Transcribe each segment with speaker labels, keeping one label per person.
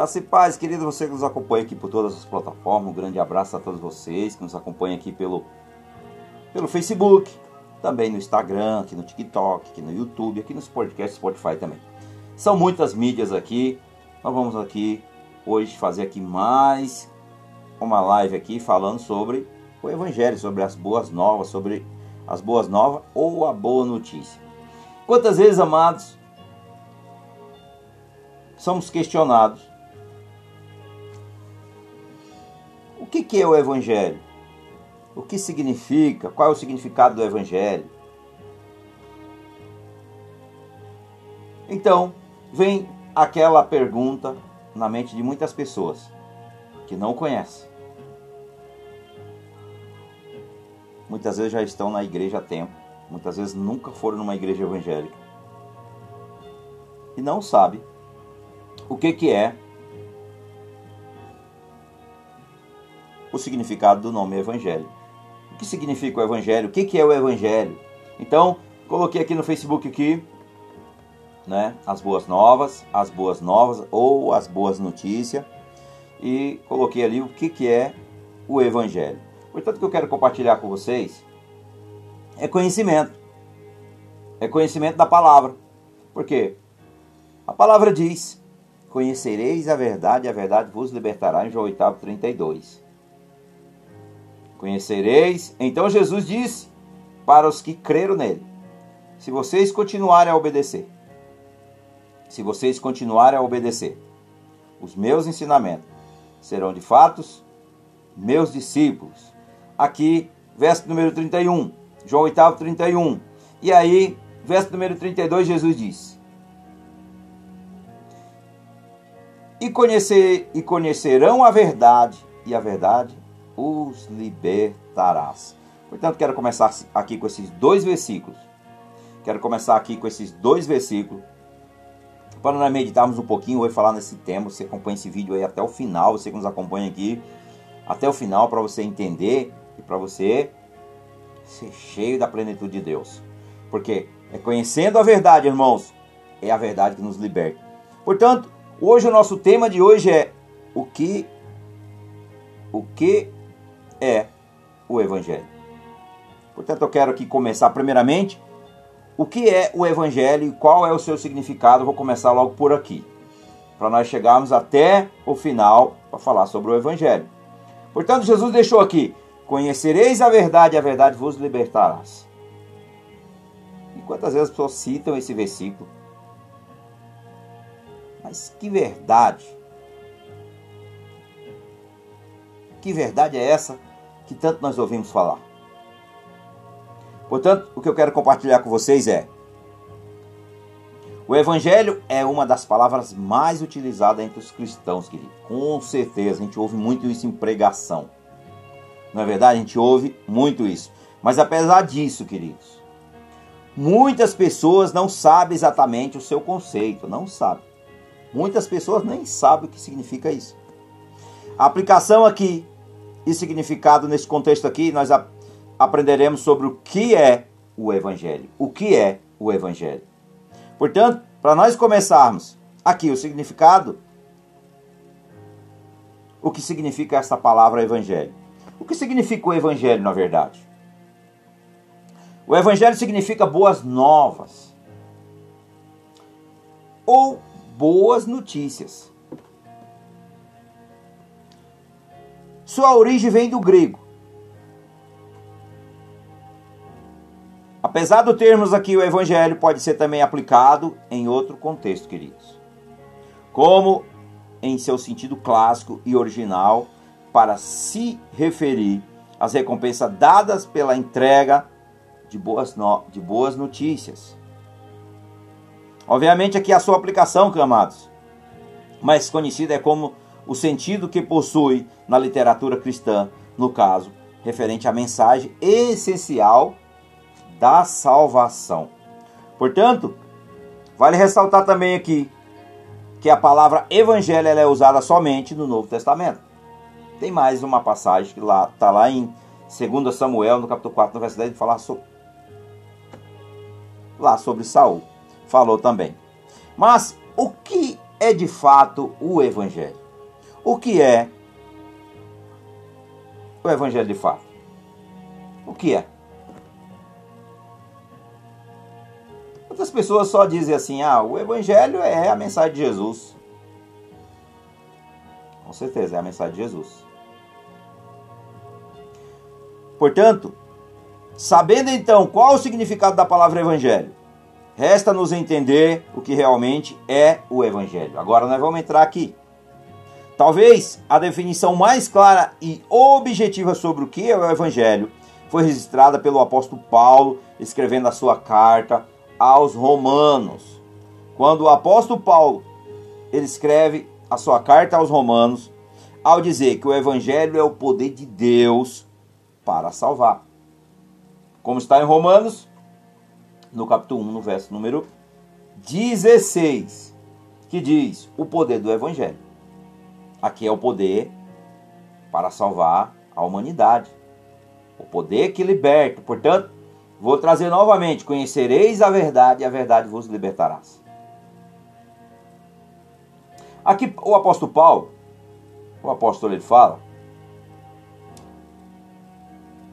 Speaker 1: Graça e paz, querido, você que nos acompanha aqui por todas as plataformas. Um grande abraço a todos vocês que nos acompanham aqui pelo, pelo Facebook, também no Instagram, aqui no TikTok, aqui no YouTube, aqui nos podcasts Spotify também. São muitas mídias aqui. Nós vamos aqui hoje fazer aqui mais uma live aqui falando sobre o evangelho, sobre as boas novas, sobre as boas novas ou a boa notícia. Quantas vezes, amados, somos questionados que, é o evangelho? O que significa? Qual é o significado do evangelho? Então, vem aquela pergunta na mente de muitas pessoas que não conhecem. Muitas vezes já estão na igreja há tempo, muitas vezes nunca foram numa igreja evangélica e não sabe o que, que é o significado do nome Evangelho. O que significa o Evangelho? O que, é o Evangelho? Então, coloquei aqui no Facebook aqui, né, as boas novas, as boas novas ou as boas notícias e coloquei ali o que, que é o Evangelho. Portanto, o que eu quero compartilhar com vocês é conhecimento. É conhecimento da palavra. Por quê? A palavra diz: Conhecereis a verdade, e a verdade vos libertará, em João 8, 32. Conhecereis. Então Jesus disse para os que creram nele: Se vocês continuarem a obedecer, se vocês continuarem a obedecer os meus ensinamentos, serão de fatos meus discípulos. Aqui, verso número 31, João 8, 31. E aí, verso número 32, Jesus diz: E, conhecer, e conhecerão a verdade, e a verdade os libertarás. Portanto, quero começar aqui com esses dois versículos. Quero começar aqui com esses dois versículos. Para nós meditarmos um pouquinho hoje falar nesse tema. Você acompanha esse vídeo aí até o final. Você que nos acompanha aqui até o final para você entender e para você ser cheio da plenitude de Deus. Porque é conhecendo a verdade, irmãos, é a verdade que nos liberta. Portanto, hoje o nosso tema de hoje é o que o que é o evangelho. Portanto, eu quero aqui começar primeiramente o que é o evangelho e qual é o seu significado. vou começar logo por aqui, para nós chegarmos até o final para falar sobre o evangelho. Portanto, Jesus deixou aqui: Conhecereis a verdade, a verdade vos libertarás. E quantas vezes as pessoas citam esse versículo? Mas que verdade! Que verdade é essa que tanto nós ouvimos falar? Portanto, o que eu quero compartilhar com vocês é: o Evangelho é uma das palavras mais utilizadas entre os cristãos, querido. Com certeza, a gente ouve muito isso em pregação. Não é verdade? A gente ouve muito isso. Mas apesar disso, queridos, muitas pessoas não sabem exatamente o seu conceito, não sabem. Muitas pessoas nem sabem o que significa isso. A aplicação aqui e significado nesse contexto aqui, nós aprenderemos sobre o que é o Evangelho. O que é o Evangelho. Portanto, para nós começarmos aqui o significado, o que significa essa palavra Evangelho? O que significa o Evangelho, na verdade? O Evangelho significa boas novas ou boas notícias. Sua origem vem do grego. Apesar do termos aqui o evangelho pode ser também aplicado em outro contexto, queridos. Como em seu sentido clássico e original para se referir às recompensas dadas pela entrega de boas, no... de boas notícias. Obviamente aqui a sua aplicação, amados, mais conhecida é como o sentido que possui na literatura cristã, no caso, referente à mensagem essencial da salvação. Portanto, vale ressaltar também aqui que a palavra evangelho é usada somente no Novo Testamento. Tem mais uma passagem que lá está lá em 2 Samuel, no capítulo 4, no verso 10, falar sobre, lá sobre Saul. Falou também. Mas o que é de fato o Evangelho? O que é o Evangelho de fato? O que é? Muitas pessoas só dizem assim: ah, o Evangelho é a mensagem de Jesus. Com certeza, é a mensagem de Jesus. Portanto, sabendo então qual o significado da palavra Evangelho, resta-nos entender o que realmente é o Evangelho. Agora nós vamos entrar aqui. Talvez a definição mais clara e objetiva sobre o que é o Evangelho foi registrada pelo apóstolo Paulo, escrevendo a sua carta aos Romanos. Quando o apóstolo Paulo ele escreve a sua carta aos Romanos, ao dizer que o Evangelho é o poder de Deus para salvar. Como está em Romanos, no capítulo 1, no verso número 16, que diz o poder do Evangelho. Aqui é o poder para salvar a humanidade. O poder que liberta. Portanto, vou trazer novamente: conhecereis a verdade e a verdade vos libertará. Aqui o apóstolo Paulo, o apóstolo ele fala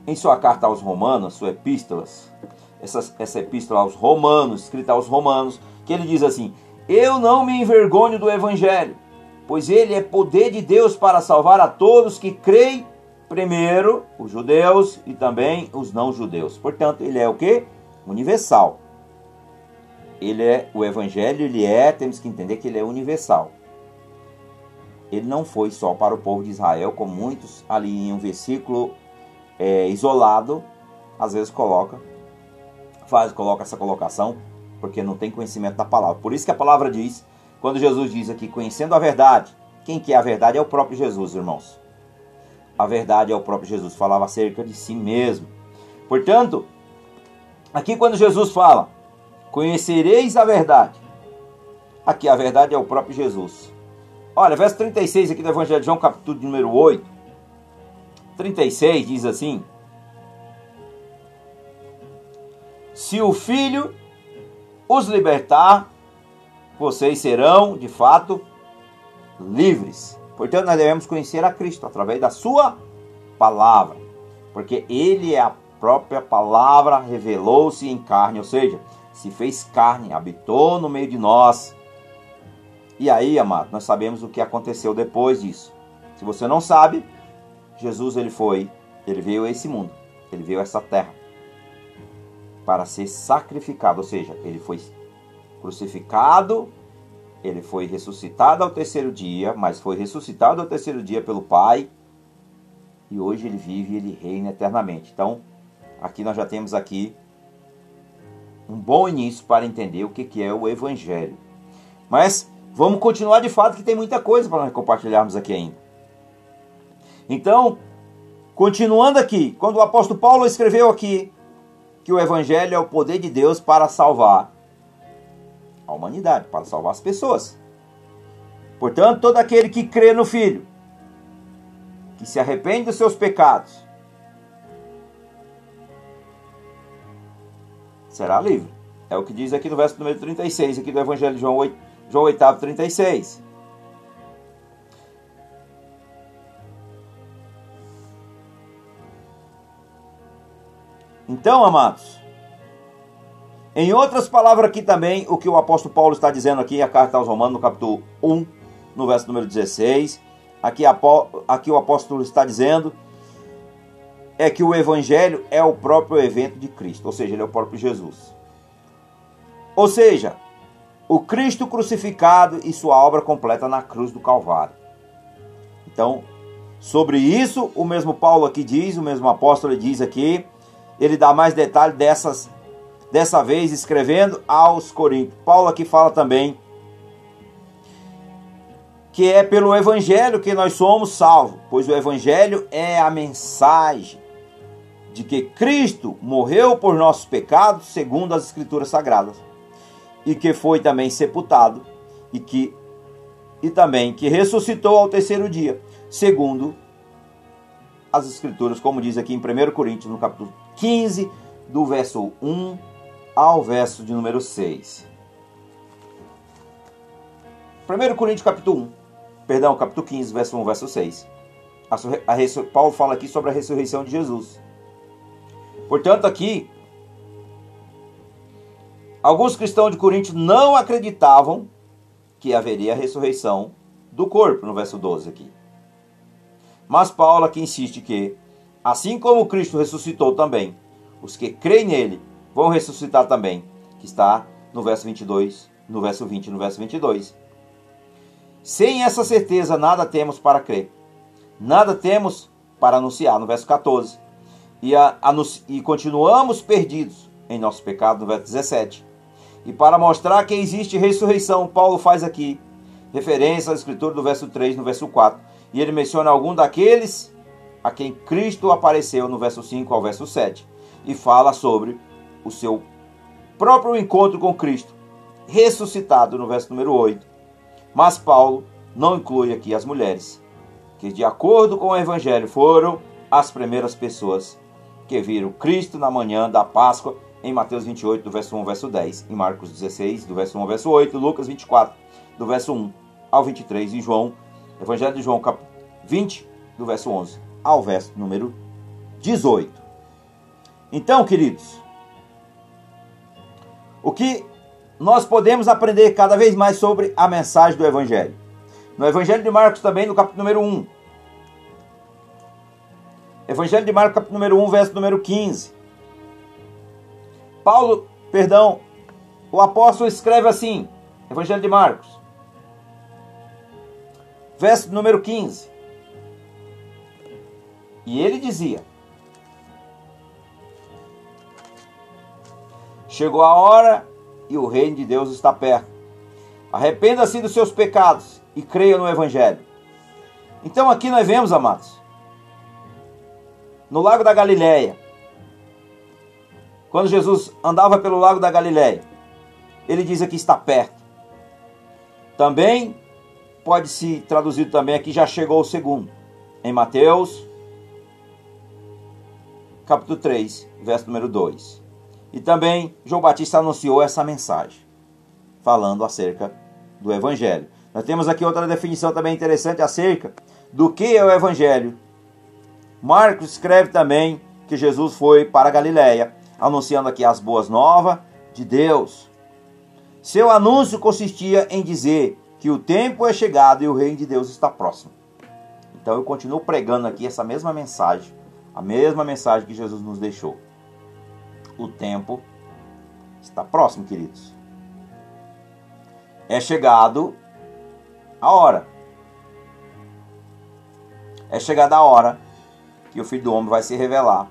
Speaker 1: em sua carta aos Romanos, sua epístolas, essa, essa epístola aos Romanos, escrita aos Romanos, que ele diz assim: Eu não me envergonho do Evangelho, pois ele é poder de Deus para salvar a todos que creem, primeiro os judeus e também os não-judeus. Portanto, ele é o que? Universal. Ele é o Evangelho, ele é, temos que entender que ele é universal. Ele não foi só para o povo de Israel, como muitos ali em um versículo é, isolado, às vezes coloca, faz, coloca essa colocação, porque não tem conhecimento da palavra. Por isso que a palavra diz, quando Jesus diz aqui, conhecendo a verdade, quem que é a verdade é o próprio Jesus, irmãos. A verdade é o próprio Jesus, falava acerca de si mesmo. Portanto, aqui quando Jesus fala, conhecereis a verdade, aqui a verdade é o próprio Jesus. Olha, verso 36 aqui do Evangelho de João, capítulo número 8. 36 diz assim: Se o Filho os libertar, vocês serão, de fato, livres. Portanto, nós devemos conhecer a Cristo através da Sua palavra, porque Ele é a própria palavra, revelou-se em carne, ou seja, se fez carne, habitou no meio de nós. E aí, amado, nós sabemos o que aconteceu depois disso. Se você não sabe, Jesus ele foi, ele veio a esse mundo, ele veio a essa terra para ser sacrificado, ou seja, ele foi crucificado, ele foi ressuscitado ao terceiro dia, mas foi ressuscitado ao terceiro dia pelo Pai, e hoje ele vive e ele reina eternamente. Então, aqui nós já temos aqui um bom início para entender o que é o evangelho. Mas vamos continuar de fato que tem muita coisa para nós compartilharmos aqui ainda. Então, continuando aqui, quando o apóstolo Paulo escreveu aqui que o evangelho é o poder de Deus para salvar a humanidade, para salvar as pessoas. Portanto, todo aquele que crê no Filho, que se arrepende dos seus pecados, será livre. É o que diz aqui no verso número 36, aqui do Evangelho de João 8, João 8, 36. Então, amados, em outras palavras aqui também, o que o apóstolo Paulo está dizendo aqui, a carta aos Romanos, no capítulo 1, no verso número 16, aqui, aqui o apóstolo está dizendo é que o evangelho é o próprio evento de Cristo, ou seja, ele é o próprio Jesus. Ou seja, o Cristo crucificado e sua obra completa na cruz do Calvário. Então, sobre isso, o mesmo Paulo aqui diz, o mesmo apóstolo diz aqui, ele dá mais detalhe dessas dessa vez escrevendo aos Coríntios. Paulo aqui fala também que é pelo evangelho que nós somos salvos, pois o evangelho é a mensagem de que Cristo morreu por nossos pecados, segundo as escrituras sagradas, e que foi também sepultado e que e também que ressuscitou ao terceiro dia, segundo as escrituras, como diz aqui em 1 Coríntios, no capítulo 15, do verso 1 ao verso de número 6. 1 Coríntios capítulo 1, perdão, capítulo 15, verso 1, verso 6. A, a, Paulo fala aqui sobre a ressurreição de Jesus. Portanto, aqui, alguns cristãos de Corinto não acreditavam que haveria a ressurreição do corpo, no verso 12 aqui. Mas Paulo aqui insiste que, assim como Cristo ressuscitou também, os que creem nele vão ressuscitar também, que está no verso 22, no verso 20 e no verso 22. Sem essa certeza, nada temos para crer. Nada temos para anunciar, no verso 14. E, a, e continuamos perdidos em nosso pecado, no verso 17. E para mostrar que existe ressurreição, Paulo faz aqui referência à escritura do verso 3, no verso 4. E ele menciona algum daqueles a quem Cristo apareceu no verso 5 ao verso 7. E fala sobre o seu próprio encontro com Cristo, ressuscitado no verso número 8. Mas Paulo não inclui aqui as mulheres, que de acordo com o evangelho foram as primeiras pessoas que viram Cristo na manhã da Páscoa em Mateus 28, do verso 1 ao verso 10, em Marcos 16, do verso 1 ao verso 8, Lucas 24, do verso 1 ao 23, e João, Evangelho de João, cap 20, do verso 11 ao verso número 18. Então, queridos, o que nós podemos aprender cada vez mais sobre a mensagem do Evangelho? No Evangelho de Marcos também, no capítulo número 1. Evangelho de Marcos, capítulo número 1, verso número 15. Paulo, perdão, o apóstolo escreve assim, Evangelho de Marcos, verso número 15. E ele dizia: Chegou a hora e o reino de Deus está perto. Arrependa-se dos seus pecados e creia no Evangelho. Então aqui nós vemos, amados, no Lago da Galileia, quando Jesus andava pelo Lago da Galileia, ele diz aqui está perto. Também pode se traduzir também aqui já chegou o segundo. Em Mateus capítulo 3, verso número 2. E também João Batista anunciou essa mensagem, falando acerca do evangelho. Nós temos aqui outra definição também interessante acerca do que é o Evangelho. Marcos escreve também que Jesus foi para Galiléia, anunciando aqui as boas novas de Deus. Seu anúncio consistia em dizer que o tempo é chegado e o reino de Deus está próximo. Então eu continuo pregando aqui essa mesma mensagem, a mesma mensagem que Jesus nos deixou. O tempo está próximo, queridos. É chegado a hora. É chegada a hora que o Filho do Homem vai se revelar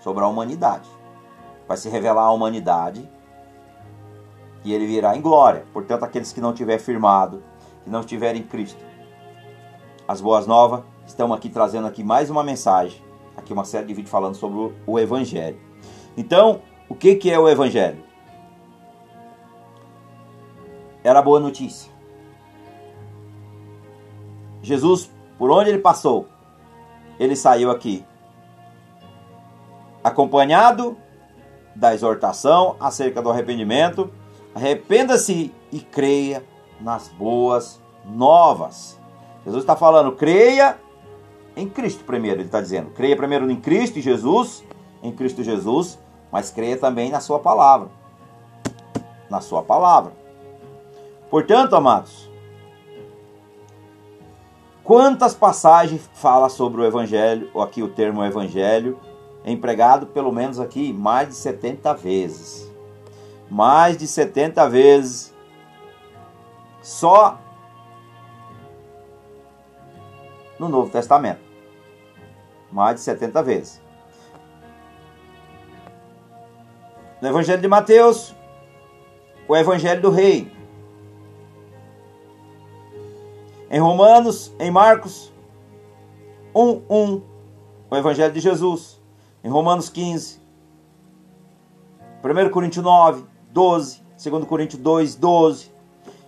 Speaker 1: sobre a humanidade. Vai se revelar a humanidade e ele virá em glória. Portanto, aqueles que não tiverem firmado, que não estiverem em Cristo. As boas novas, estamos aqui trazendo aqui mais uma mensagem, aqui uma série de vídeos falando sobre o Evangelho. Então, o que, que é o Evangelho? Era boa notícia. Jesus, por onde ele passou, ele saiu aqui acompanhado da exortação acerca do arrependimento. Arrependa-se e creia nas boas novas. Jesus está falando, creia em Cristo primeiro, ele está dizendo. Creia primeiro em Cristo e Jesus, em Cristo Jesus, mas creia também na sua palavra. Na sua palavra. Portanto, amados, Quantas passagens fala sobre o evangelho, ou aqui o termo evangelho, empregado pelo menos aqui mais de 70 vezes. Mais de 70 vezes só no Novo Testamento. Mais de 70 vezes. No Evangelho de Mateus, o Evangelho do Rei, em Romanos, em Marcos 1, 1, o Evangelho de Jesus. Em Romanos 15, 1 Coríntios 9, 12, 2 Coríntios 2, 12.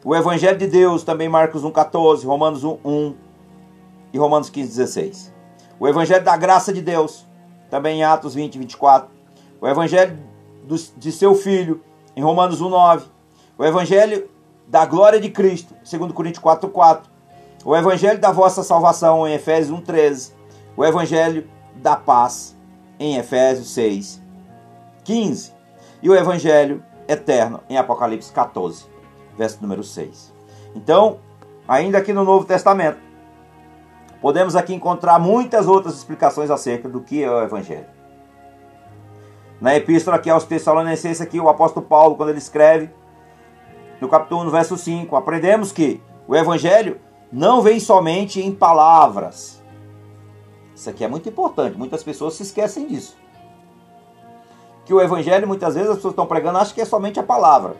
Speaker 1: O Evangelho de Deus, também Marcos 1, 14, Romanos 1, 1 e Romanos 15, 16. O Evangelho da graça de Deus, também em Atos 20, 24. O Evangelho de seu Filho, em Romanos 1, 9. O Evangelho da glória de Cristo, segundo Coríntios 4:4. O evangelho da vossa salvação em Efésios 1:13. O evangelho da paz em Efésios 6:15. E o evangelho eterno em Apocalipse 14, verso número 6. Então, ainda aqui no Novo Testamento, podemos aqui encontrar muitas outras explicações acerca do que é o evangelho. Na epístola aqui aos Tessalonicenses, aqui o apóstolo Paulo, quando ele escreve, no capítulo 1, verso 5, aprendemos que o evangelho não vem somente em palavras. Isso aqui é muito importante, muitas pessoas se esquecem disso. Que o evangelho, muitas vezes, as pessoas estão pregando, acham que é somente a palavra.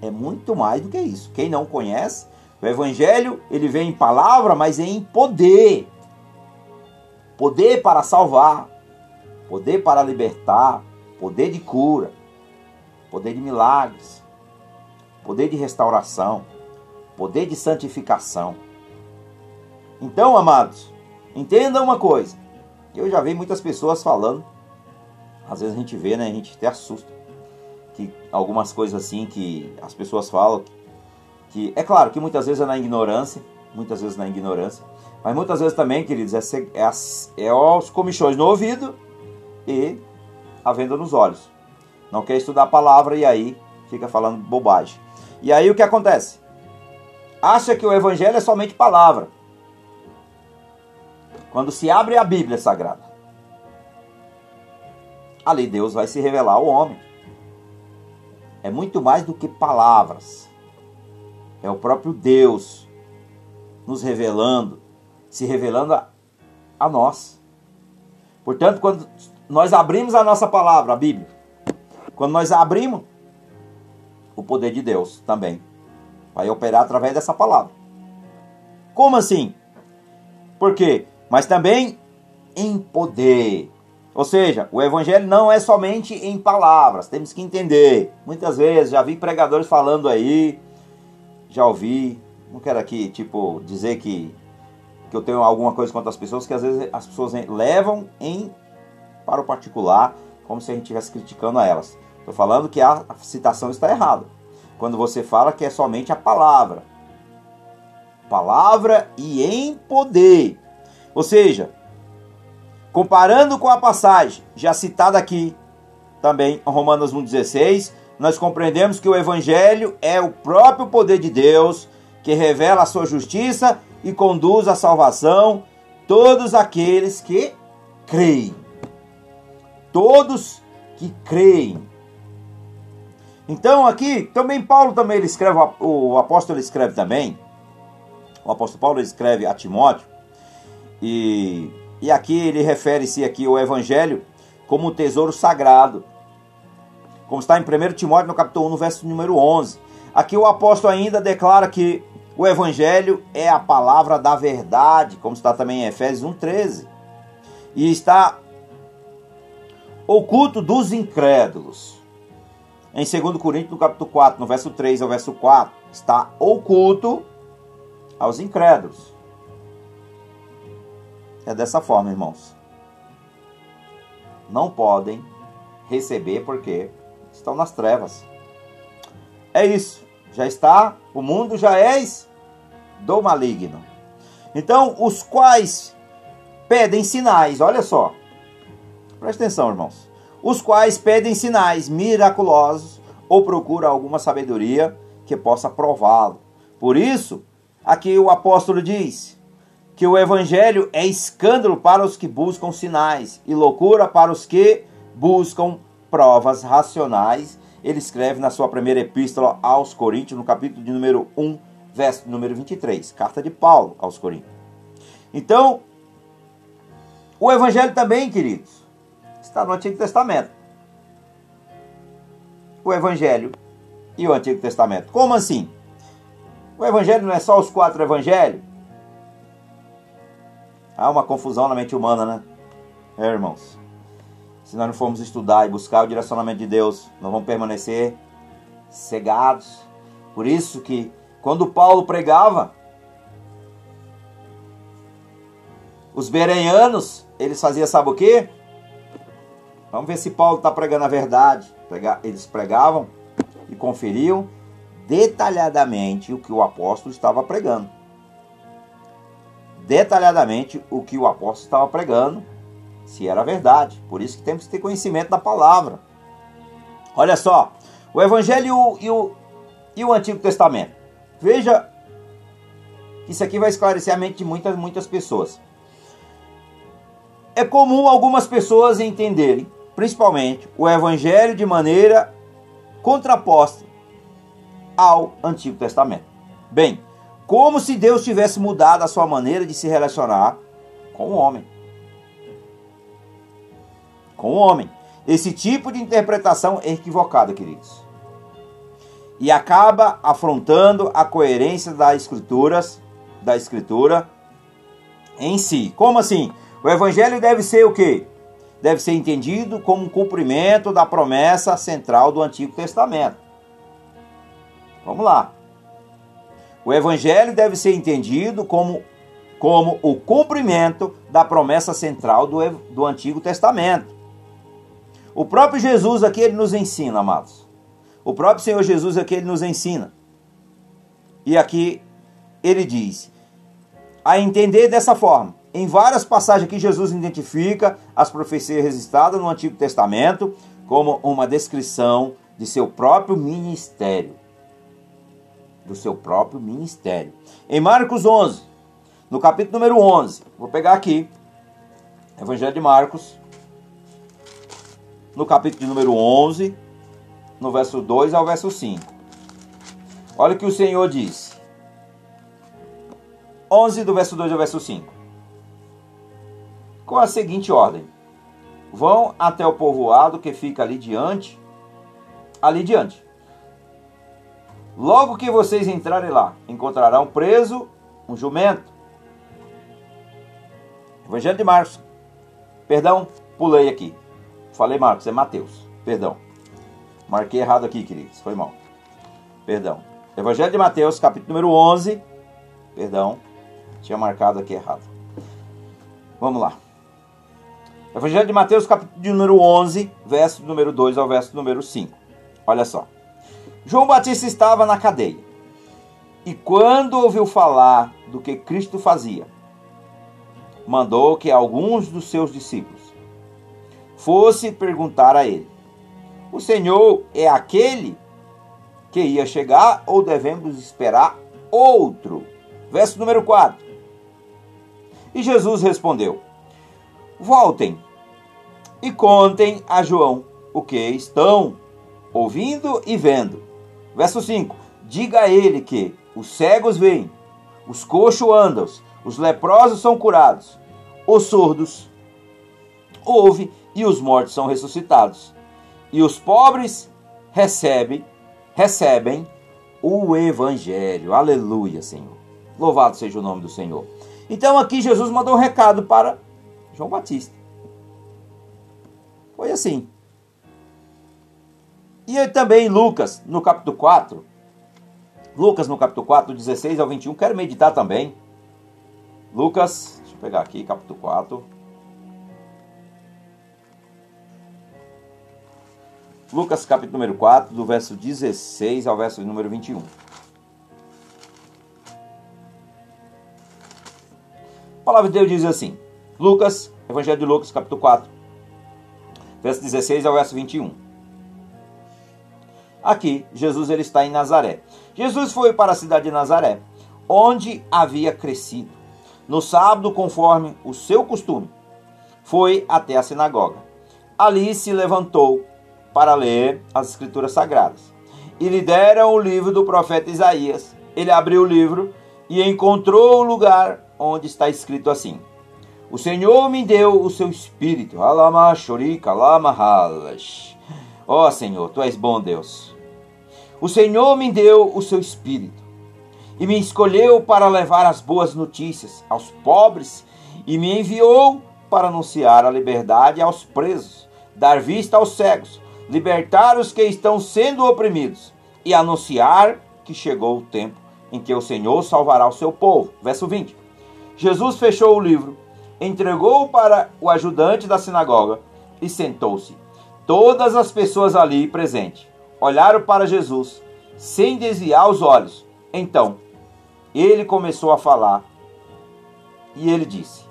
Speaker 1: É muito mais do que isso. Quem não conhece, o evangelho, ele vem em palavra, mas é em poder. Poder para salvar, poder para libertar, poder de cura, poder de milagres, poder de restauração, poder de santificação. Então, amados, entenda uma coisa. Eu já vi muitas pessoas falando, às vezes a gente vê, né, a gente até assusta, que algumas coisas assim que as pessoas falam, que é claro que muitas vezes é na ignorância, muitas vezes na ignorância, mas muitas vezes também, queridos, é, é, é os comichões no ouvido e a venda nos olhos. Não quer estudar a palavra e aí fica falando bobagem. E aí o que acontece? Acha que o evangelho é somente palavra. Quando se abre a Bíblia Sagrada, ali Deus vai se revelar ao homem. É muito mais do que palavras. É o próprio Deus nos revelando, se revelando a, a nós. Portanto, quando nós abrimos a nossa palavra, a Bíblia, quando nós abrimos, o poder de Deus também vai operar através dessa palavra. Como assim? Por quê? Mas também em poder. Ou seja, o evangelho não é somente em palavras, temos que entender. Muitas vezes já vi pregadores falando aí, já ouvi, não quero aqui, tipo, dizer que, que eu tenho alguma coisa contra as pessoas, que às vezes as pessoas levam em para o particular, como se a gente estivesse criticando elas. Estou falando que a citação está errada. Quando você fala que é somente a palavra. Palavra e em poder. Ou seja, comparando com a passagem já citada aqui, também Romanos 1,16, nós compreendemos que o Evangelho é o próprio poder de Deus que revela a sua justiça e conduz à salvação todos aqueles que creem todos que creem. Então aqui também Paulo também ele escreve o apóstolo escreve também. O apóstolo Paulo escreve a Timóteo e e aqui ele refere-se aqui ao evangelho como um tesouro sagrado. Como está em 1 Timóteo no capítulo 1, no verso número 11. Aqui o apóstolo ainda declara que o evangelho é a palavra da verdade, como está também em Efésios 1:13. E está oculto dos incrédulos. Em 2 Coríntios, no capítulo 4, no verso 3 ao verso 4, está oculto aos incrédulos. É dessa forma, irmãos. Não podem receber porque estão nas trevas. É isso. Já está, o mundo já és do maligno. Então, os quais pedem sinais, olha só. Preste atenção, irmãos. Os quais pedem sinais miraculosos ou procuram alguma sabedoria que possa prová-lo. Por isso, aqui o apóstolo diz que o evangelho é escândalo para os que buscam sinais e loucura para os que buscam provas racionais. Ele escreve na sua primeira epístola aos Coríntios, no capítulo de número 1, verso número 23, carta de Paulo aos Coríntios. Então, o evangelho também, queridos, está no Antigo Testamento. O Evangelho e o Antigo Testamento. Como assim? O Evangelho não é só os quatro Evangelhos? Há uma confusão na mente humana, né? É, irmãos. Se nós não formos estudar e buscar o direcionamento de Deus, nós vamos permanecer cegados. Por isso que quando Paulo pregava, os berenianos, eles faziam sabe o quê? Vamos ver se Paulo está pregando a verdade. Eles pregavam e conferiam detalhadamente o que o apóstolo estava pregando. Detalhadamente o que o apóstolo estava pregando, se era verdade. Por isso que temos que ter conhecimento da palavra. Olha só, o Evangelho e o, e o Antigo Testamento. Veja, isso aqui vai esclarecer a mente de muitas, muitas pessoas. É comum algumas pessoas entenderem, principalmente, o Evangelho de maneira contraposta ao Antigo Testamento. Bem, como se Deus tivesse mudado a sua maneira de se relacionar com o homem. Com o homem. Esse tipo de interpretação é equivocada, queridos. E acaba afrontando a coerência das escrituras, da escritura em si. Como assim? O evangelho deve ser o quê? Deve ser entendido como um cumprimento da promessa central do Antigo Testamento. Vamos lá. O evangelho deve ser entendido como, como o cumprimento da promessa central do, do Antigo Testamento. O próprio Jesus aqui ele nos ensina, amados. O próprio Senhor Jesus aqui ele nos ensina. E aqui ele diz: a entender dessa forma. Em várias passagens aqui, Jesus identifica as profecias registradas no Antigo Testamento como uma descrição de seu próprio ministério. Do seu próprio ministério. Em Marcos 11, no capítulo número 11, vou pegar aqui, Evangelho de Marcos, no capítulo número 11, no verso 2 ao verso 5. Olha o que o Senhor diz. 11 do verso 2 ao verso 5. Com a seguinte ordem: Vão até o povoado que fica ali diante, ali diante. Logo que vocês entrarem lá, encontrarão preso um jumento. Evangelho de Marcos. Perdão, pulei aqui. Falei Marcos, é Mateus. Perdão. Marquei errado aqui, queridos. Foi mal. Perdão. Evangelho de Mateus, capítulo número 11. Perdão. Tinha marcado aqui errado. Vamos lá. Evangelho de Mateus, capítulo de número 11, verso número 2 ao verso número 5. Olha só. João Batista estava na cadeia. E quando ouviu falar do que Cristo fazia, mandou que alguns dos seus discípulos fosse perguntar a ele: O Senhor é aquele que ia chegar ou devemos esperar outro? Verso número 4. E Jesus respondeu: Voltem e contem a João o que estão ouvindo e vendo. Verso 5: Diga a ele que os cegos veem, os coxos andam, os leprosos são curados, os surdos ouvem e os mortos são ressuscitados. E os pobres recebem, recebem o evangelho. Aleluia, Senhor. Louvado seja o nome do Senhor. Então aqui Jesus mandou um recado para João Batista. Foi assim. E também Lucas, no capítulo 4, Lucas no capítulo 4, 16 ao 21, quero meditar também. Lucas, deixa eu pegar aqui, capítulo 4. Lucas capítulo número 4, do verso 16 ao verso número 21. A palavra de Deus diz assim: Lucas, Evangelho de Lucas, capítulo 4, verso 16 ao verso 21. Aqui, Jesus ele está em Nazaré. Jesus foi para a cidade de Nazaré, onde havia crescido. No sábado, conforme o seu costume, foi até a sinagoga. Ali se levantou para ler as Escrituras Sagradas. E lhe deram o livro do profeta Isaías. Ele abriu o livro e encontrou o lugar onde está escrito assim: O Senhor me deu o seu espírito. Ó oh, Senhor, tu és bom Deus. O Senhor me deu o seu espírito e me escolheu para levar as boas notícias aos pobres e me enviou para anunciar a liberdade aos presos, dar vista aos cegos, libertar os que estão sendo oprimidos e anunciar que chegou o tempo em que o Senhor salvará o seu povo. Verso 20. Jesus fechou o livro, entregou-o para o ajudante da sinagoga e sentou-se. Todas as pessoas ali presentes olharam para Jesus sem desviar os olhos. Então, ele começou a falar e ele disse: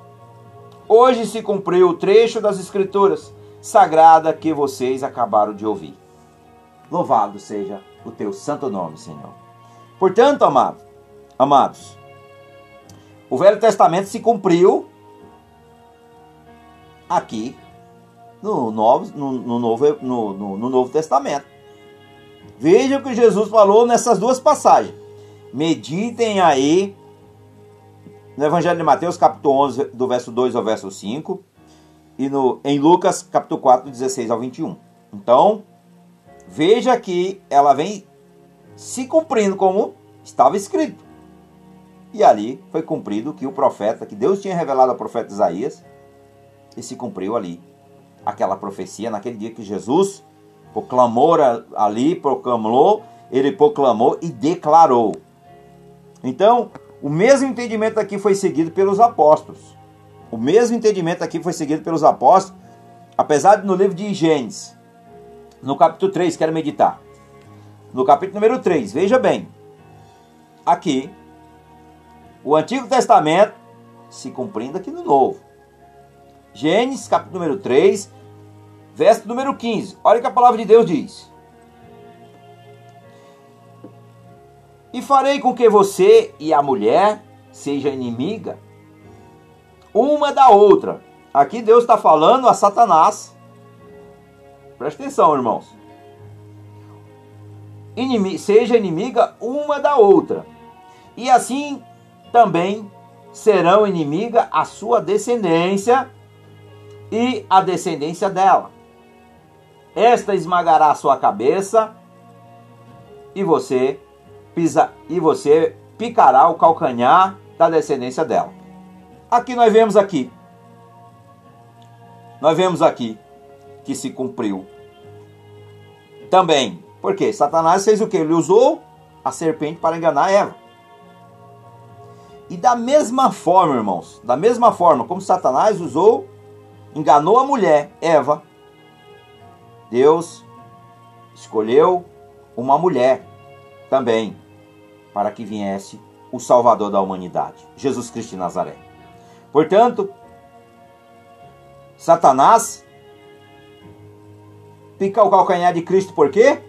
Speaker 1: Hoje se cumpriu o trecho das Escrituras sagrada que vocês acabaram de ouvir. Louvado seja o teu santo nome, Senhor. Portanto, amados, amados, o Velho Testamento se cumpriu aqui no Novo, no, no novo, no, no, no Novo Testamento. Veja o que Jesus falou nessas duas passagens. Meditem aí no Evangelho de Mateus, capítulo 11, do verso 2 ao verso 5, e no, em Lucas, capítulo 4, 16 ao 21. Então, veja que ela vem se cumprindo como estava escrito. E ali foi cumprido que o profeta, que Deus tinha revelado ao profeta Isaías, e se cumpriu ali aquela profecia naquele dia que Jesus proclamou ali, proclamou, ele proclamou e declarou. Então, o mesmo entendimento aqui foi seguido pelos apóstolos. O mesmo entendimento aqui foi seguido pelos apóstolos, apesar de no livro de Gênesis, no capítulo 3, quero meditar. No capítulo número 3, veja bem. Aqui, o Antigo Testamento se cumprindo aqui no Novo. Gênesis, capítulo número 3, verso número 15. Olha o que a palavra de Deus diz. E farei com que você e a mulher seja inimiga uma da outra. Aqui Deus está falando a Satanás. Presta atenção, irmãos. Inimi seja inimiga uma da outra. E assim também serão inimiga a sua descendência e a descendência dela. Esta esmagará a sua cabeça e você pisa e você picará o calcanhar da descendência dela. Aqui nós vemos aqui. Nós vemos aqui que se cumpriu. Também, porque Satanás fez o que? Ele usou a serpente para enganar Eva. E da mesma forma, irmãos, da mesma forma como Satanás usou, enganou a mulher, Eva, Deus escolheu uma mulher também para que viesse o Salvador da humanidade, Jesus Cristo de Nazaré. Portanto, Satanás pica o calcanhar de Cristo por quê?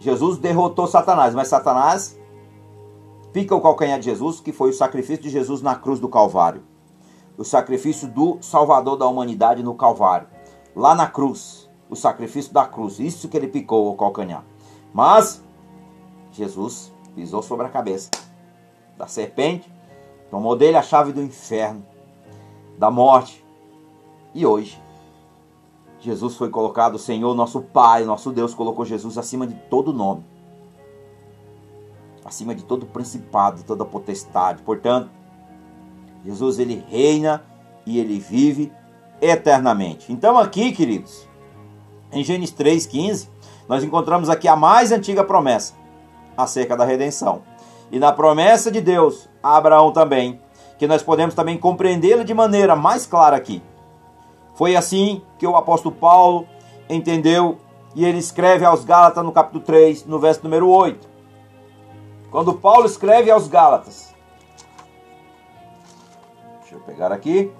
Speaker 1: Jesus derrotou Satanás, mas Satanás pica o calcanhar de Jesus, que foi o sacrifício de Jesus na cruz do Calvário. O sacrifício do Salvador da humanidade no Calvário. Lá na cruz, o sacrifício da cruz, isso que ele picou o calcanhar. Mas Jesus pisou sobre a cabeça da serpente, tomou dele a chave do inferno da morte. E hoje, Jesus foi colocado, o Senhor, nosso Pai, nosso Deus, colocou Jesus acima de todo nome, acima de todo principado, toda potestade. Portanto, Jesus ele reina e ele vive eternamente. Então, aqui, queridos, em Gênesis 3,15, nós encontramos aqui a mais antiga promessa acerca da redenção. E na promessa de Deus a Abraão também, que nós podemos também compreendê-la de maneira mais clara aqui. Foi assim que o apóstolo Paulo entendeu e ele escreve aos Gálatas no capítulo 3, no verso número 8. Quando Paulo escreve aos Gálatas, pegar aqui,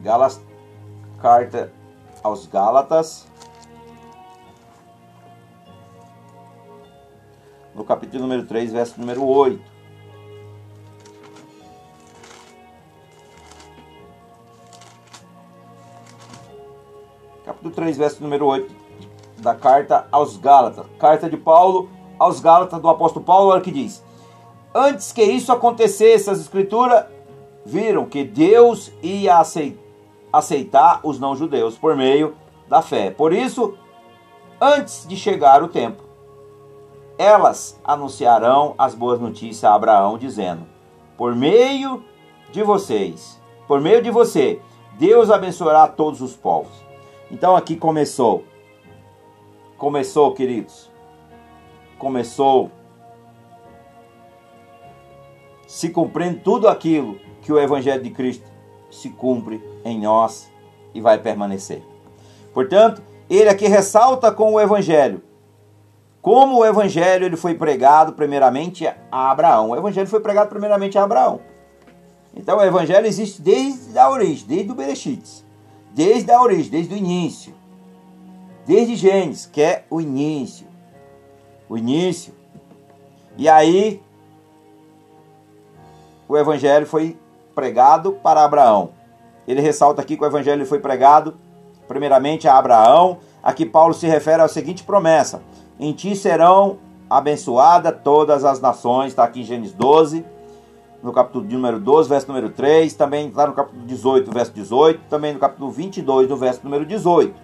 Speaker 1: Gálatas, carta aos Gálatas, no capítulo número 3, verso número 8. capítulo 3, verso número 8 da carta aos Gálatas. Carta de Paulo aos Gálatas, do apóstolo Paulo, olha que diz: Antes que isso acontecesse, as escrituras viram que Deus ia aceitar os não-judeus por meio da fé. Por isso, antes de chegar o tempo, elas anunciarão as boas notícias a Abraão, dizendo: Por meio de vocês, por meio de você, Deus abençoará todos os povos. Então aqui começou. Começou, queridos. Começou se cumprindo tudo aquilo que o Evangelho de Cristo se cumpre em nós e vai permanecer. Portanto, ele aqui ressalta com o Evangelho como o evangelho ele foi pregado primeiramente a Abraão. O evangelho foi pregado primeiramente a Abraão. Então o evangelho existe desde a origem, desde o Bereshit, desde a origem, desde o início. Desde Gênesis, que é o início. O início. E aí o evangelho foi pregado para Abraão. Ele ressalta aqui que o evangelho foi pregado primeiramente a Abraão. Aqui Paulo se refere à seguinte promessa: Em ti serão abençoadas todas as nações, está aqui em Gênesis 12, no capítulo número 12, verso número 3, também está no capítulo 18, verso 18, também no capítulo 22, no verso número 18.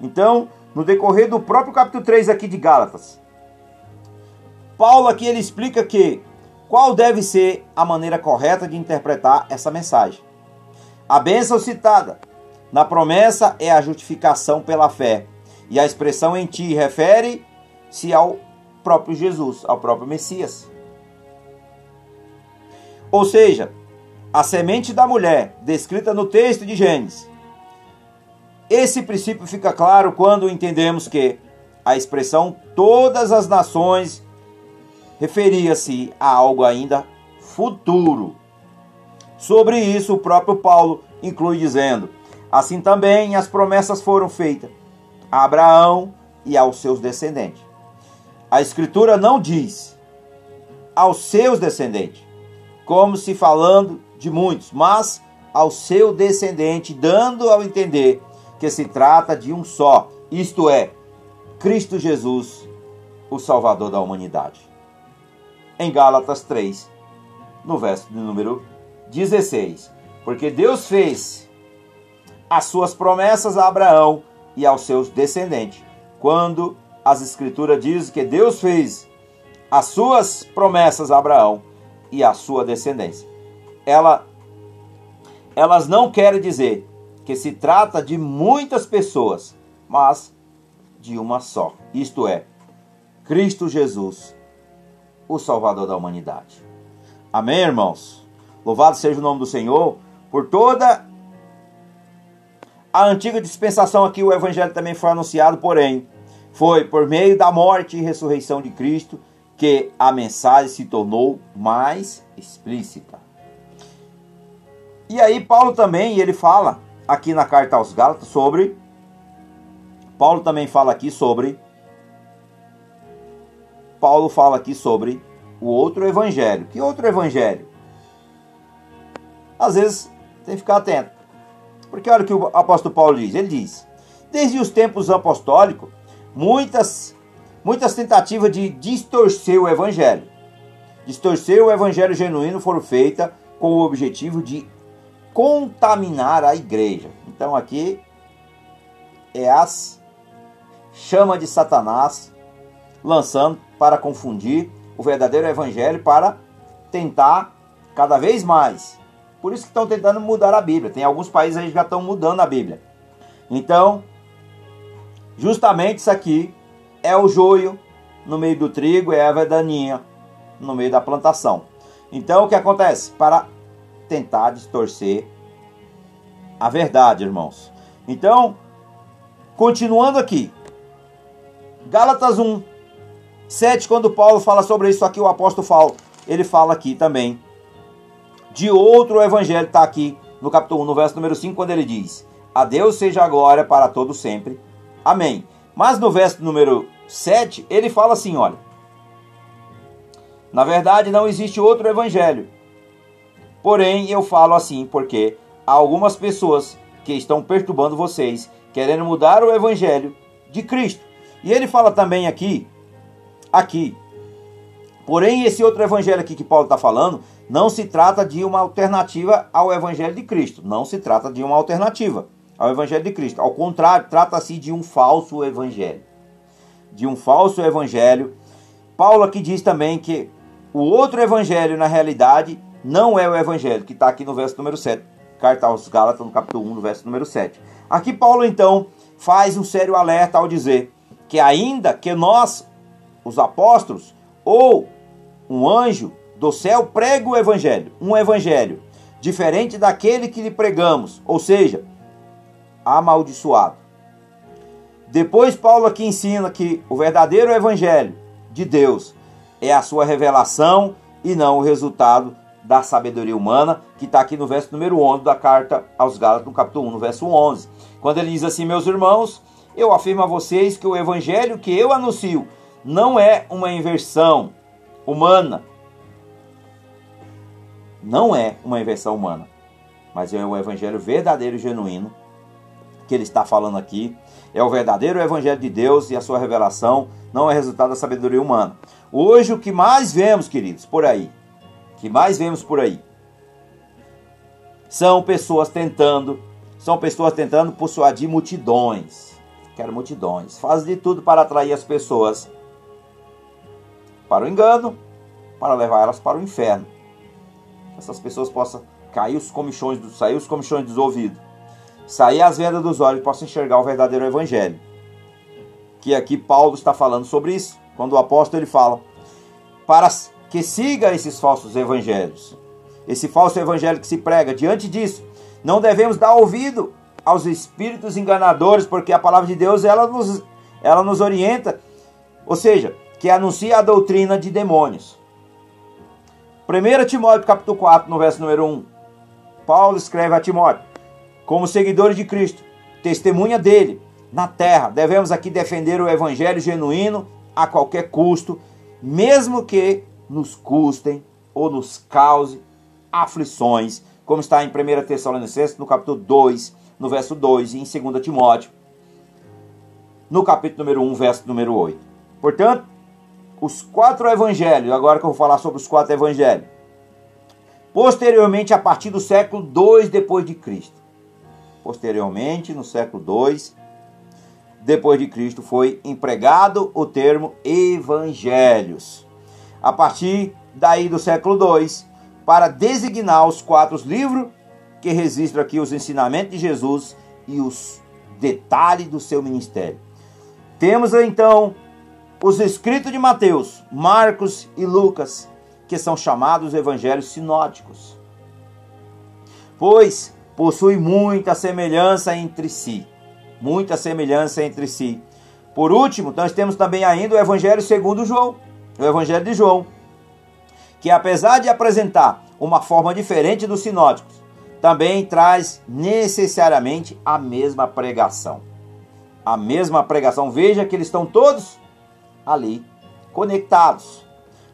Speaker 1: Então, no decorrer do próprio capítulo 3 aqui de Gálatas, Paulo aqui ele explica que qual deve ser a maneira correta de interpretar essa mensagem. A bênção citada na promessa é a justificação pela fé, e a expressão em ti refere-se ao próprio Jesus, ao próprio Messias. Ou seja, a semente da mulher, descrita no texto de Gênesis. Esse princípio fica claro quando entendemos que a expressão todas as nações referia-se a algo ainda futuro. Sobre isso, o próprio Paulo inclui dizendo: Assim também as promessas foram feitas a Abraão e aos seus descendentes. A Escritura não diz aos seus descendentes, como se falando de muitos, mas ao seu descendente, dando ao entender que se trata de um só, isto é, Cristo Jesus, o Salvador da humanidade em Gálatas 3, no verso de número 16. Porque Deus fez as suas promessas a Abraão e aos seus descendentes. Quando as escrituras dizem que Deus fez as suas promessas a Abraão e à sua descendência. Ela, elas não querem dizer que se trata de muitas pessoas, mas de uma só. Isto é, Cristo Jesus, o Salvador da humanidade. Amém, irmãos? Louvado seja o nome do Senhor por toda a antiga dispensação aqui. O Evangelho também foi anunciado, porém, foi por meio da morte e ressurreição de Cristo que a mensagem se tornou mais explícita. E aí, Paulo também, ele fala aqui na carta aos Gálatas sobre. Paulo também fala aqui sobre Paulo fala aqui sobre o outro evangelho. Que outro evangelho? Às vezes tem que ficar atento. Porque olha o que o apóstolo Paulo diz. Ele diz: Desde os tempos apostólicos, muitas, muitas tentativas de distorcer o evangelho. Distorcer o evangelho genuíno foram feitas com o objetivo de contaminar a igreja. Então aqui é as chama de Satanás lançando para confundir o verdadeiro evangelho para tentar cada vez mais. Por isso que estão tentando mudar a Bíblia. Tem alguns países aí que já estão mudando a Bíblia. Então, justamente isso aqui é o joio no meio do trigo, é a vedaninha no meio da plantação. Então, o que acontece? Para tentar distorcer a verdade, irmãos. Então, continuando aqui. Gálatas 1, 7, quando Paulo fala sobre isso aqui, o apóstolo fala, ele fala aqui também de outro evangelho, está aqui no capítulo 1, no verso número 5, quando ele diz: A Deus seja a glória para todo sempre. Amém. Mas no verso número 7, ele fala assim: olha. Na verdade, não existe outro evangelho. Porém, eu falo assim porque há algumas pessoas que estão perturbando vocês, querendo mudar o evangelho de Cristo. E ele fala também aqui aqui. Porém, esse outro evangelho aqui que Paulo está falando, não se trata de uma alternativa ao evangelho de Cristo. Não se trata de uma alternativa ao evangelho de Cristo. Ao contrário, trata-se de um falso evangelho. De um falso evangelho. Paulo aqui diz também que o outro evangelho, na realidade, não é o evangelho que está aqui no verso número 7. Carta aos Gálatas, no capítulo 1, no verso número 7. Aqui Paulo, então, faz um sério alerta ao dizer que ainda que nós os apóstolos ou um anjo do céu prega o evangelho, um evangelho diferente daquele que lhe pregamos, ou seja, amaldiçoado. Depois, Paulo aqui ensina que o verdadeiro evangelho de Deus é a sua revelação e não o resultado da sabedoria humana, que está aqui no verso número 11 da carta aos Gálatas, no capítulo 1, no verso 11. Quando ele diz assim: Meus irmãos, eu afirmo a vocês que o evangelho que eu anuncio não é uma inversão humana. Não é uma inversão humana, mas é o evangelho verdadeiro e genuíno que ele está falando aqui. É o verdadeiro evangelho de Deus e a sua revelação não é resultado da sabedoria humana. Hoje o que mais vemos, queridos, por aí, que mais vemos por aí, são pessoas tentando, são pessoas tentando persuadir multidões. Quero multidões. Faz de tudo para atrair as pessoas para o engano, para levar elas para o inferno. Essas pessoas possam cair os comichões, do, sair os comichões dos ouvidos, sair as vendas dos olhos e possam enxergar o verdadeiro evangelho. Que aqui Paulo está falando sobre isso, quando o apóstolo ele fala para que siga esses falsos evangelhos. Esse falso evangelho que se prega. Diante disso, não devemos dar ouvido aos espíritos enganadores, porque a palavra de Deus ela nos, ela nos orienta, ou seja, que anuncia a doutrina de demônios. 1 Timóteo capítulo 4, no verso número 1. Paulo escreve a Timóteo: Como seguidores de Cristo, testemunha dele na terra, devemos aqui defender o evangelho genuíno a qualquer custo, mesmo que nos custem ou nos cause aflições, como está em 1 Tessalonicenses, no capítulo 2, no verso 2, e em 2 Timóteo, no capítulo número 1, verso número 8. Portanto, os quatro evangelhos, agora que eu vou falar sobre os quatro evangelhos. Posteriormente, a partir do século 2 depois de Cristo. Posteriormente, no século 2 depois de Cristo, foi empregado o termo evangelhos a partir daí do século II, para designar os quatro livros que registram aqui os ensinamentos de Jesus e os detalhes do seu ministério. Temos então os escritos de Mateus, Marcos e Lucas, que são chamados evangelhos sinóticos, pois possui muita semelhança entre si, muita semelhança entre si. Por último, nós temos também ainda o evangelho segundo João, no Evangelho de João, que apesar de apresentar uma forma diferente dos sinóticos, também traz necessariamente a mesma pregação. A mesma pregação. Veja que eles estão todos ali conectados.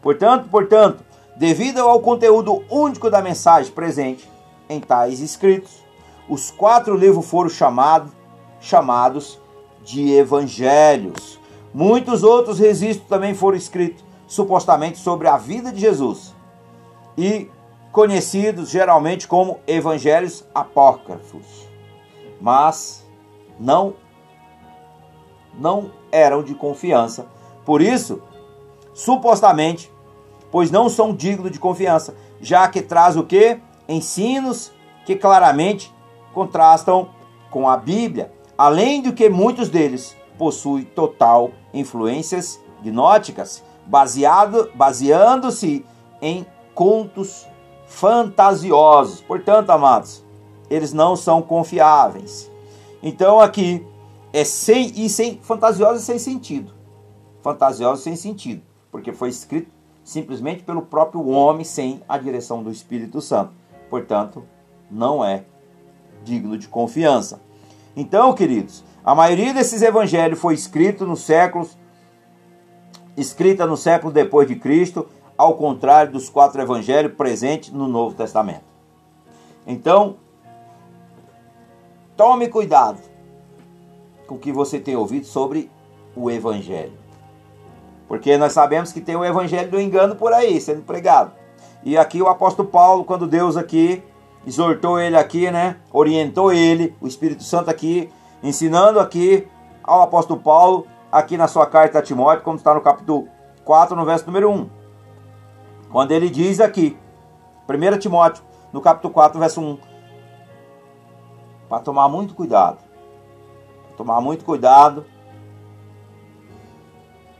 Speaker 1: Portanto, portanto, devido ao conteúdo único da mensagem presente em tais escritos, os quatro livros foram chamados chamados de evangelhos. Muitos outros registros também foram escritos supostamente sobre a vida de Jesus e conhecidos geralmente como evangelhos apócrifos, mas não não eram de confiança. Por isso, supostamente, pois não são dignos de confiança, já que traz o que? Ensinos que claramente contrastam com a Bíblia, além do que muitos deles possuem total influências gnóticas baseado, baseando-se em contos fantasiosos. Portanto, amados, eles não são confiáveis. Então aqui é sem e sem fantasiosos sem sentido. Fantasiosos sem sentido, porque foi escrito simplesmente pelo próprio homem sem a direção do Espírito Santo. Portanto, não é digno de confiança. Então, queridos, a maioria desses evangelhos foi escrito nos séculos escrita no século depois de Cristo, ao contrário dos quatro evangelhos presentes no Novo Testamento. Então, tome cuidado com o que você tem ouvido sobre o evangelho. Porque nós sabemos que tem o evangelho do engano por aí sendo pregado. E aqui o apóstolo Paulo, quando Deus aqui exortou ele aqui, né, orientou ele, o Espírito Santo aqui ensinando aqui ao apóstolo Paulo aqui na sua carta a Timóteo, como está no capítulo 4, no verso número 1. Quando ele diz aqui, 1 Timóteo, no capítulo 4, verso 1, para tomar muito cuidado, tomar muito cuidado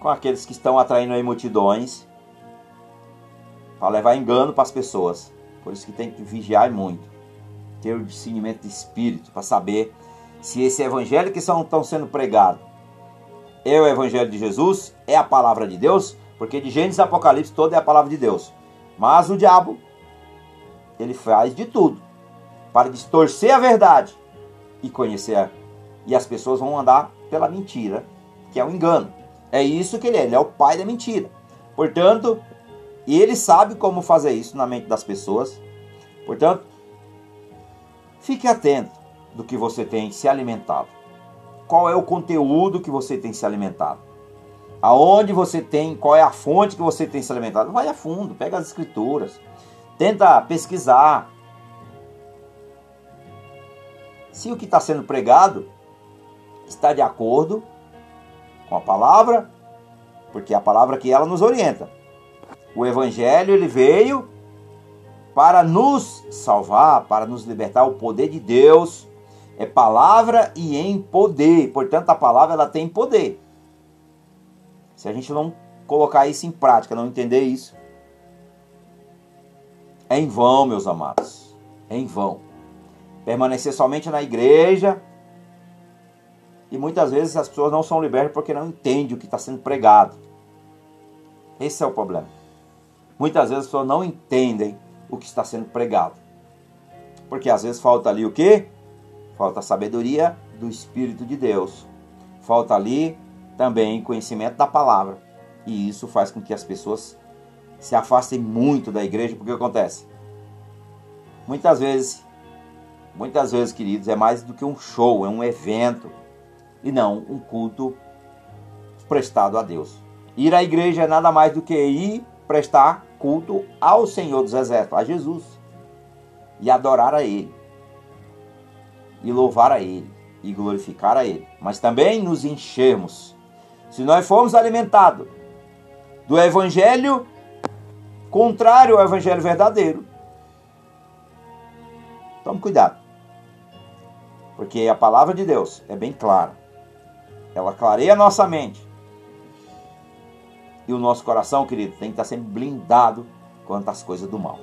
Speaker 1: com aqueles que estão atraindo aí multidões, para levar engano para as pessoas. Por isso que tem que vigiar muito, ter o discernimento de espírito, para saber se esse evangelho que estão sendo pregado é o Evangelho de Jesus, é a palavra de Deus, porque de Gênesis a Apocalipse toda é a palavra de Deus. Mas o diabo, ele faz de tudo para distorcer a verdade e conhecer. E as pessoas vão andar pela mentira, que é o engano. É isso que ele é, ele é o pai da mentira. Portanto, ele sabe como fazer isso na mente das pessoas. Portanto, fique atento do que você tem se alimentado. Qual é o conteúdo que você tem se alimentado? Aonde você tem, qual é a fonte que você tem se alimentado? Vai a fundo, pega as escrituras, tenta pesquisar. Se o que está sendo pregado está de acordo com a palavra, porque é a palavra que ela nos orienta. O evangelho ele veio para nos salvar, para nos libertar o poder de Deus. É palavra e em poder. Portanto, a palavra ela tem poder. Se a gente não colocar isso em prática, não entender isso, é em vão, meus amados. É em vão. Permanecer somente na igreja. E muitas vezes as pessoas não são libertas porque não entendem o que está sendo pregado. Esse é o problema. Muitas vezes as pessoas não entendem o que está sendo pregado. Porque às vezes falta ali o quê? Falta a sabedoria do Espírito de Deus. Falta ali também conhecimento da palavra. E isso faz com que as pessoas se afastem muito da igreja, porque acontece? Muitas vezes, muitas vezes, queridos, é mais do que um show, é um evento e não um culto prestado a Deus. Ir à igreja é nada mais do que ir prestar culto ao Senhor dos Exércitos, a Jesus, e adorar a Ele, e louvar a Ele, e glorificar a Ele, mas também nos enchermos. Se nós formos alimentados do Evangelho contrário ao Evangelho verdadeiro, tome cuidado, porque a palavra de Deus é bem clara, ela clareia a nossa mente e o nosso coração, querido, tem que estar sempre blindado quanto às coisas do mal.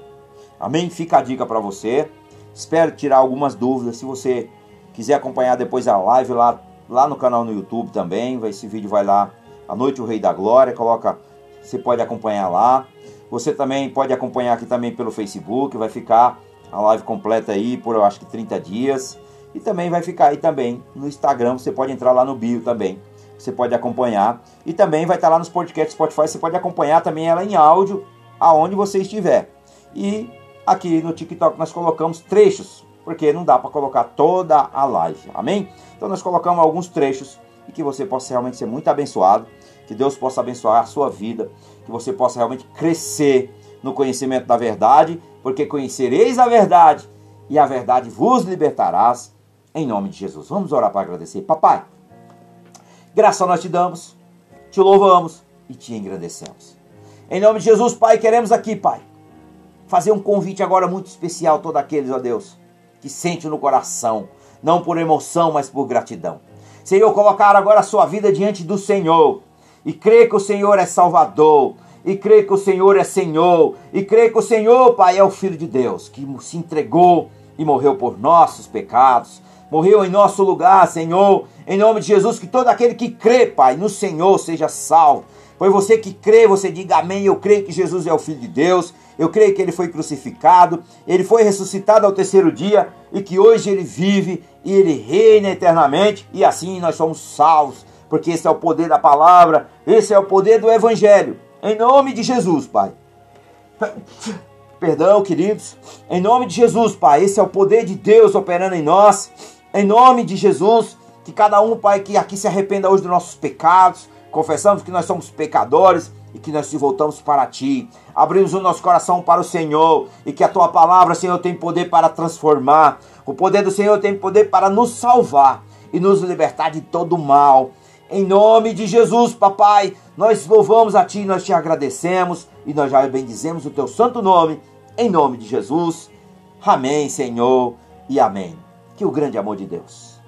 Speaker 1: Amém? Fica a dica para você. Espero tirar algumas dúvidas. Se você quiser acompanhar depois a live lá, lá no canal no YouTube também, esse vídeo vai lá, A Noite o Rei da Glória, coloca, você pode acompanhar lá. Você também pode acompanhar aqui também pelo Facebook, vai ficar a live completa aí por eu acho que 30 dias. E também vai ficar aí também no Instagram, você pode entrar lá no bio também você pode acompanhar. E também vai estar lá nos podcasts Spotify, você pode acompanhar também ela em áudio, aonde você estiver. E aqui no TikTok nós colocamos trechos, porque não dá para colocar toda a live, amém? Então nós colocamos alguns trechos e que você possa realmente ser muito abençoado, que Deus possa abençoar a sua vida, que você possa realmente crescer no conhecimento da verdade, porque conhecereis a verdade e a verdade vos libertarás, em nome de Jesus. Vamos orar para agradecer. Papai, Graça nós te damos, te louvamos e te engrandecemos. Em nome de Jesus, Pai, queremos aqui, Pai, fazer um convite agora muito especial a todos aqueles, ó Deus, que sente no coração, não por emoção, mas por gratidão. Senhor, colocar agora a sua vida diante do Senhor e crer que o Senhor é Salvador, e crer que o Senhor é Senhor, e crer que o Senhor, Pai, é o Filho de Deus, que se entregou e morreu por nossos pecados, morreu em nosso lugar, Senhor. Em nome de Jesus, que todo aquele que crê, Pai, no Senhor seja salvo. Foi você que crê, você diga amém. Eu creio que Jesus é o Filho de Deus. Eu creio que ele foi crucificado, ele foi ressuscitado ao terceiro dia e que hoje ele vive e ele reina eternamente. E assim nós somos salvos, porque esse é o poder da palavra, esse é o poder do Evangelho. Em nome de Jesus, Pai. Perdão, queridos. Em nome de Jesus, Pai. Esse é o poder de Deus operando em nós. Em nome de Jesus, que cada um, Pai, que aqui se arrependa hoje dos nossos pecados, confessamos que nós somos pecadores e que nós se voltamos para Ti. Abrimos o nosso coração para o Senhor e que a Tua palavra, Senhor, tem poder para transformar. O poder do Senhor tem poder para nos salvar e nos libertar de todo mal. Em nome de Jesus, papai, nós louvamos a Ti, nós te agradecemos e nós já bendizemos o Teu santo nome. Em nome de Jesus. Amém, Senhor, e amém que o grande amor de Deus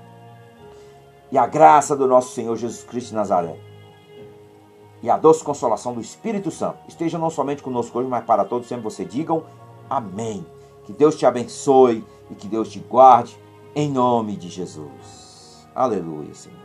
Speaker 1: e a graça do nosso Senhor Jesus Cristo de Nazaré e a doce consolação do Espírito Santo estejam não somente conosco hoje, mas para todos sempre você digam amém. Que Deus te abençoe e que Deus te guarde em nome de Jesus. Aleluia, Senhor.